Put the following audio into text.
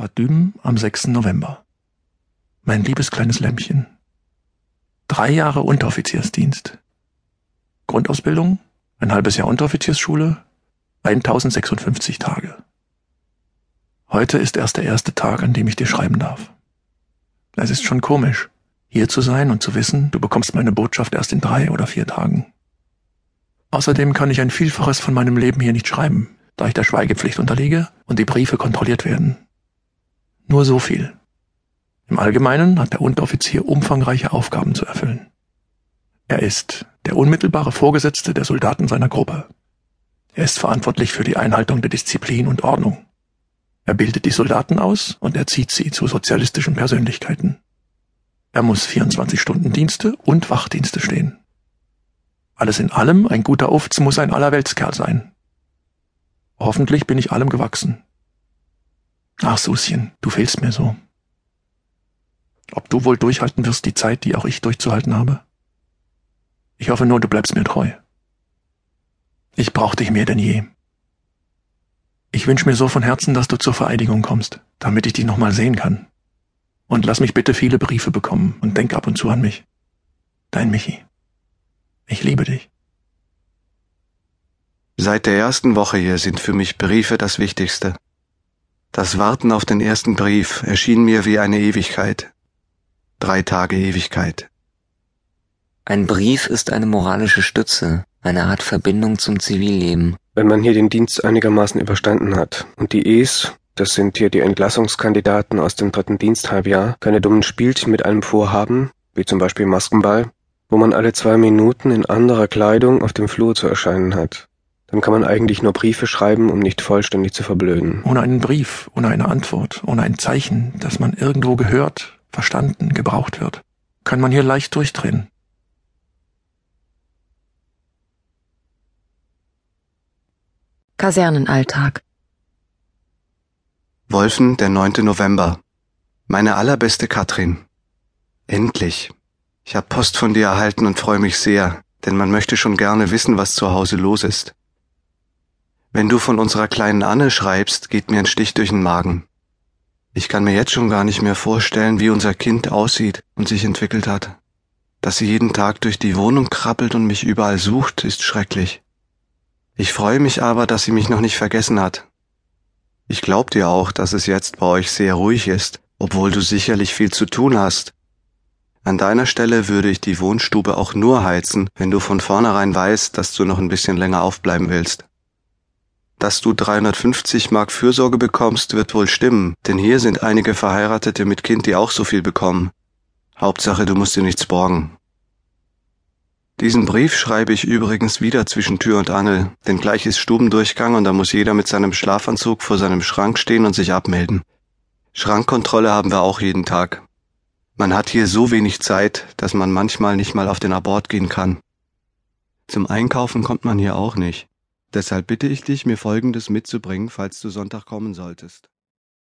Bad Düben am 6. November. Mein liebes kleines Lämpchen. Drei Jahre Unteroffiziersdienst. Grundausbildung, ein halbes Jahr Unteroffiziersschule, 1056 Tage. Heute ist erst der erste Tag, an dem ich dir schreiben darf. Es ist schon komisch, hier zu sein und zu wissen, du bekommst meine Botschaft erst in drei oder vier Tagen. Außerdem kann ich ein Vielfaches von meinem Leben hier nicht schreiben, da ich der Schweigepflicht unterliege und die Briefe kontrolliert werden. Nur so viel. Im Allgemeinen hat der Unteroffizier umfangreiche Aufgaben zu erfüllen. Er ist der unmittelbare Vorgesetzte der Soldaten seiner Gruppe. Er ist verantwortlich für die Einhaltung der Disziplin und Ordnung. Er bildet die Soldaten aus und erzieht sie zu sozialistischen Persönlichkeiten. Er muss 24 Stunden Dienste und Wachdienste stehen. Alles in allem, ein guter Ufts muss ein Allerweltskerl sein. Hoffentlich bin ich allem gewachsen. Ach, Suschen, du fehlst mir so. Ob du wohl durchhalten wirst die Zeit, die auch ich durchzuhalten habe? Ich hoffe nur, du bleibst mir treu. Ich brauch dich mehr denn je. Ich wünsch mir so von Herzen, dass du zur Vereidigung kommst, damit ich dich nochmal sehen kann. Und lass mich bitte viele Briefe bekommen und denk ab und zu an mich. Dein Michi. Ich liebe dich. Seit der ersten Woche hier sind für mich Briefe das Wichtigste. Das Warten auf den ersten Brief erschien mir wie eine Ewigkeit. Drei Tage Ewigkeit. Ein Brief ist eine moralische Stütze, eine Art Verbindung zum Zivilleben. Wenn man hier den Dienst einigermaßen überstanden hat und die E's, das sind hier die Entlassungskandidaten aus dem dritten Diensthalbjahr, keine dummen Spielchen mit einem vorhaben, wie zum Beispiel Maskenball, wo man alle zwei Minuten in anderer Kleidung auf dem Flur zu erscheinen hat. Dann kann man eigentlich nur Briefe schreiben, um nicht vollständig zu verblöden. Ohne einen Brief, ohne eine Antwort, ohne ein Zeichen, dass man irgendwo gehört, verstanden, gebraucht wird, kann man hier leicht durchdrehen. Kasernenalltag. Wolfen, der 9. November. Meine allerbeste Katrin. Endlich. Ich habe Post von dir erhalten und freue mich sehr, denn man möchte schon gerne wissen, was zu Hause los ist. Wenn du von unserer kleinen Anne schreibst, geht mir ein Stich durch den Magen. Ich kann mir jetzt schon gar nicht mehr vorstellen, wie unser Kind aussieht und sich entwickelt hat. Dass sie jeden Tag durch die Wohnung krabbelt und mich überall sucht, ist schrecklich. Ich freue mich aber, dass sie mich noch nicht vergessen hat. Ich glaub dir auch, dass es jetzt bei euch sehr ruhig ist, obwohl du sicherlich viel zu tun hast. An deiner Stelle würde ich die Wohnstube auch nur heizen, wenn du von vornherein weißt, dass du noch ein bisschen länger aufbleiben willst. Dass du 350 Mark Fürsorge bekommst, wird wohl stimmen, denn hier sind einige Verheiratete mit Kind, die auch so viel bekommen. Hauptsache, du musst dir nichts borgen. Diesen Brief schreibe ich übrigens wieder zwischen Tür und Angel, denn gleich ist Stubendurchgang und da muss jeder mit seinem Schlafanzug vor seinem Schrank stehen und sich abmelden. Schrankkontrolle haben wir auch jeden Tag. Man hat hier so wenig Zeit, dass man manchmal nicht mal auf den Abort gehen kann. Zum Einkaufen kommt man hier auch nicht. Deshalb bitte ich dich, mir Folgendes mitzubringen, falls du Sonntag kommen solltest.